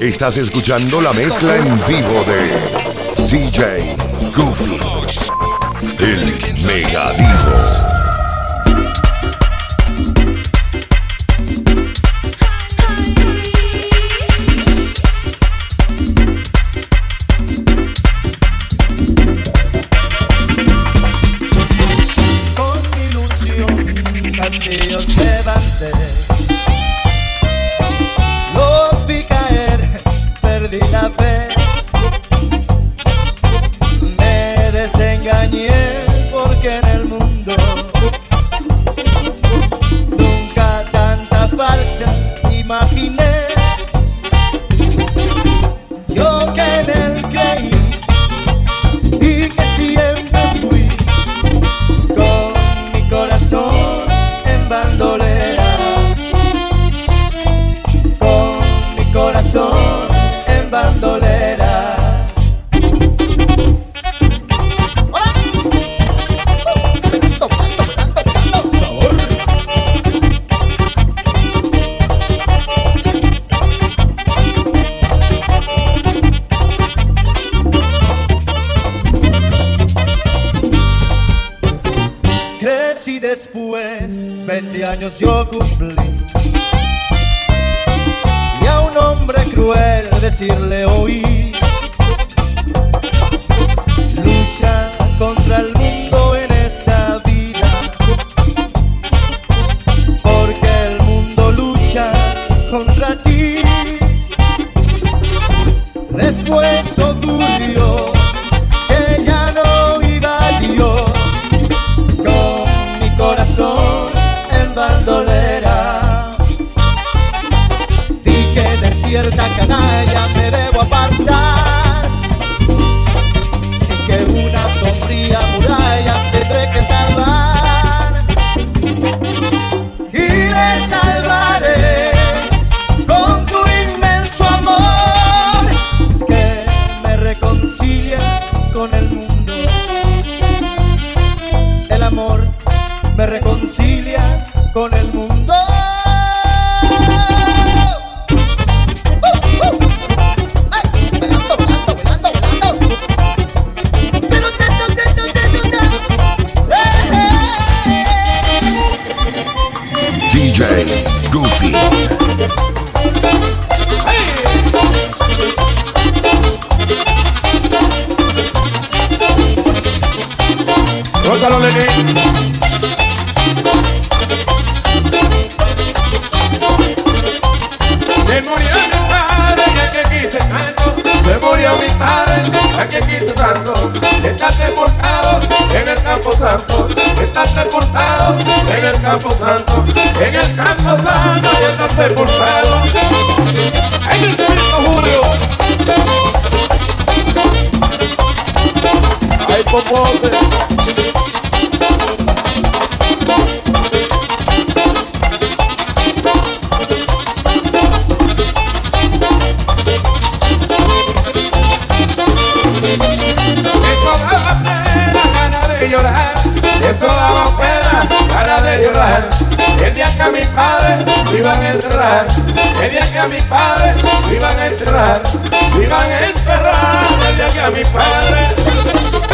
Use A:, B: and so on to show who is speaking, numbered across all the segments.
A: Estás escuchando la mezcla en vivo de DJ Goofy, el mega divo.
B: engañé. yo cumplí. Y a un hombre cruel decirle Goofy. sepulcrado tengan enterrado que
C: a mi padre.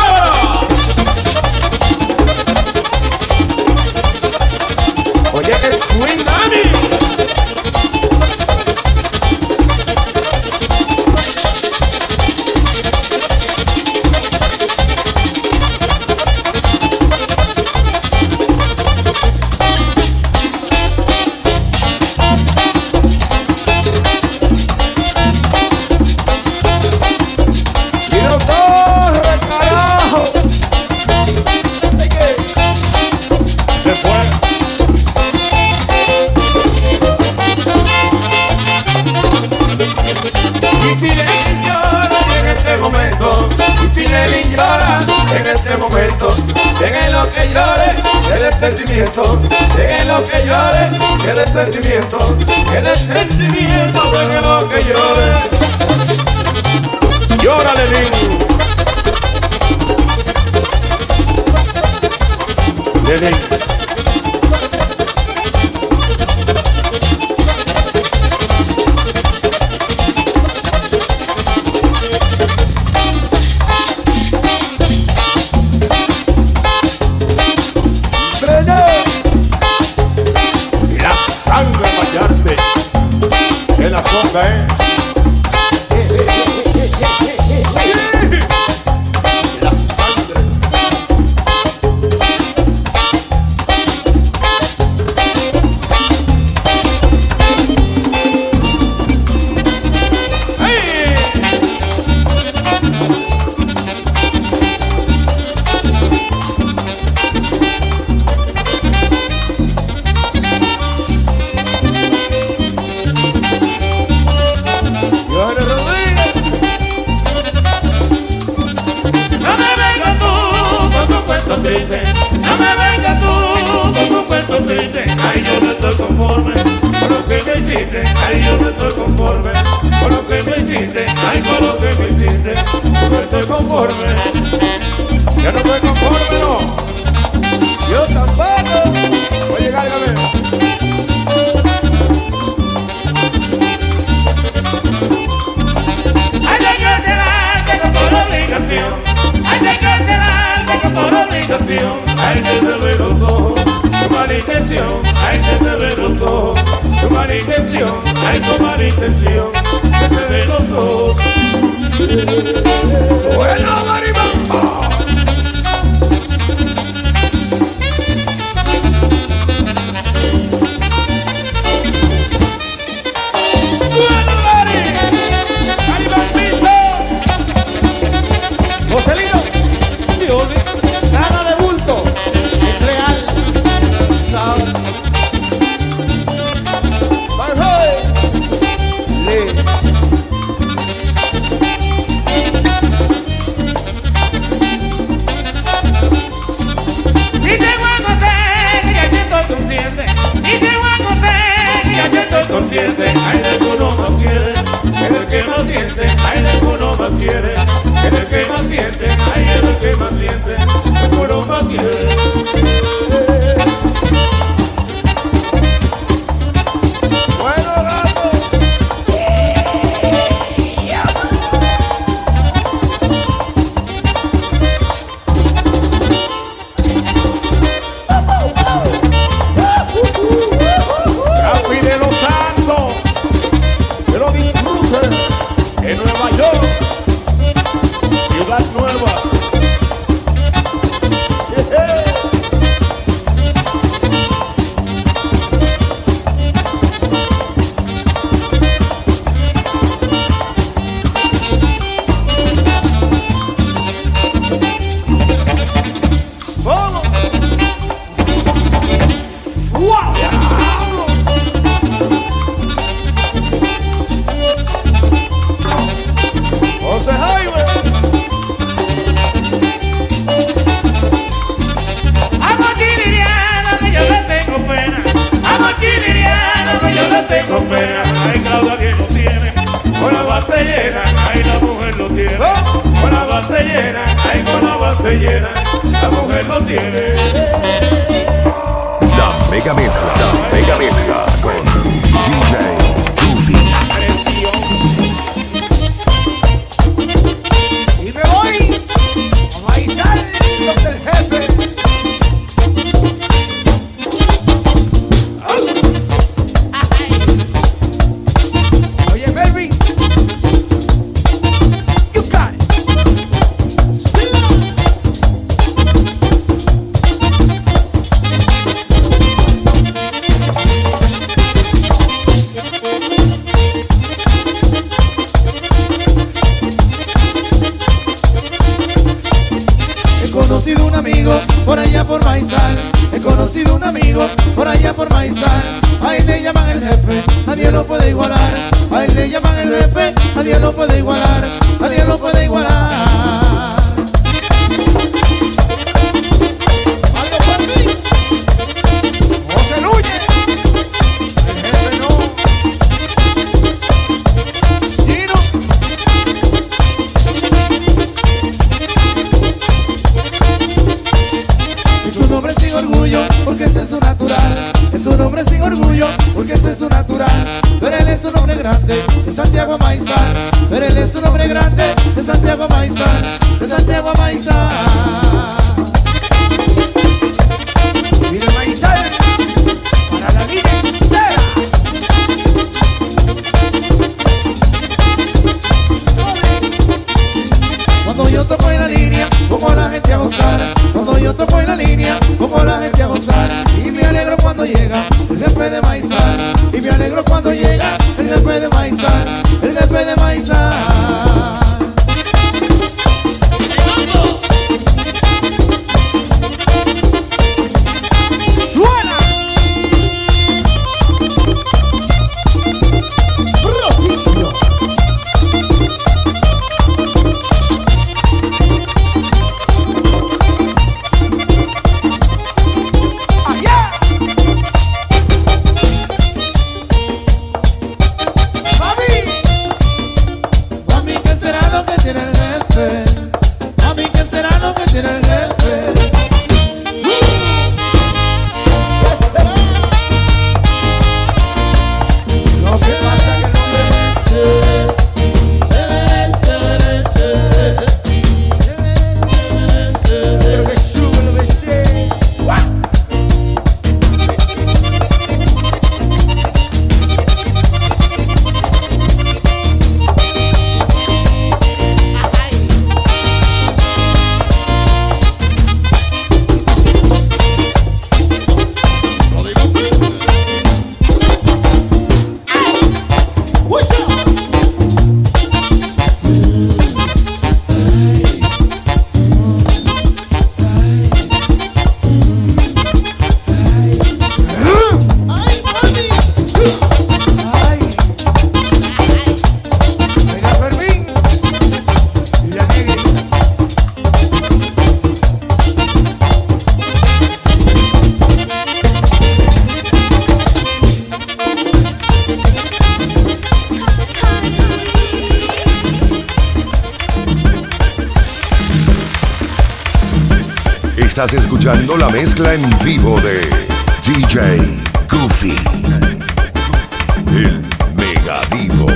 C: sentimiento, el sentimiento para que lo que llore. Llórale,
D: Lili. Lili. se te los ojos, tu mala intención, ay tu mala intención, se te ven los ojos.
C: Suena,
D: se llena, la mujer lo tiene. La
A: mega mezcla, la mega mezcla con DJ
E: Estás escuchando la mezcla en vivo de DJ Goofy. El Mega Divo.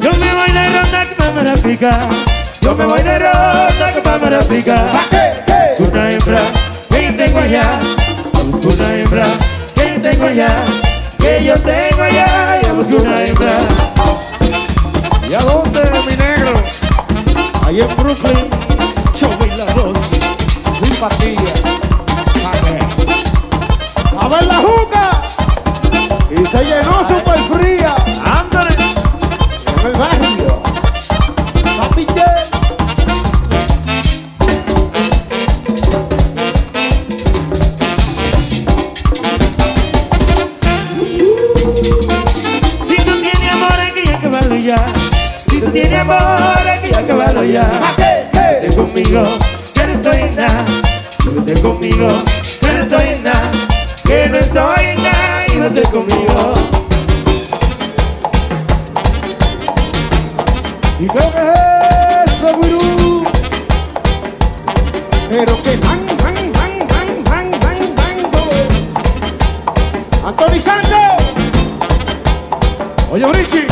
C: Yo me voy de ronda que me para picar. Yo me voy de ronda que me para picar. Busco una hembra yo tengo allá. Busco una hembra tengo allá. Que yo tengo allá. Yo busco una hembra.
D: ¿Y a dónde, mi negro?
C: Ahí en Brooklyn. Yo voy la dos.
D: Simpatía. A ver la juca. Y se llenó super fría.
C: Ándale.
D: En el barrio.
C: Si tú tienes amor hay que acabarlo ya. Vete conmigo, que no estoy en nada. Vete conmigo, que no estoy en nada. Que no estoy en nada y vete conmigo.
D: ¿Y que es eso, gurú? Pero que man, man, man, man, man, man, mango. Anthony Santos. Oye, Richie.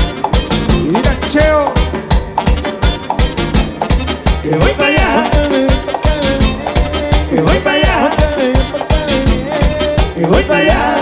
C: Que voy para allá, que voy para allá, que voy para allá,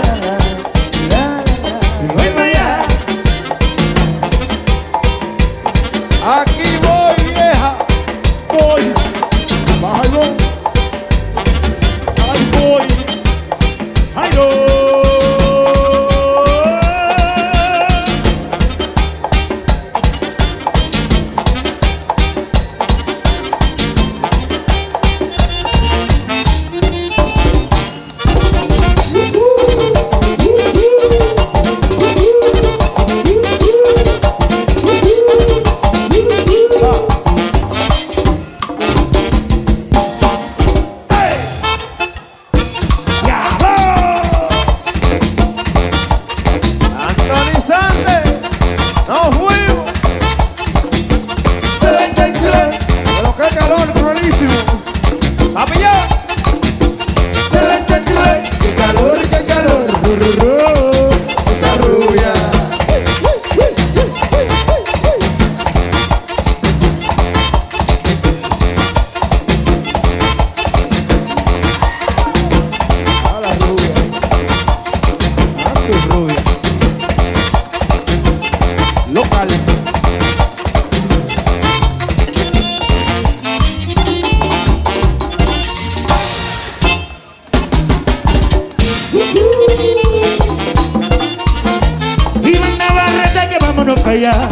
D: vámonos para allá.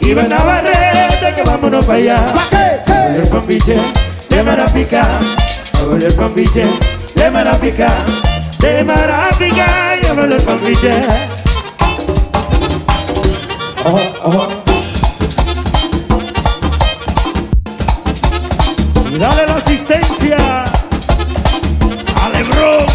D: Y ven Navarrete, que vámonos para allá. El conviche de Marapica, el conviche de Marapica, de Marapica, yo el conviche. Oh, oh. Y dale la asistencia a Lebron.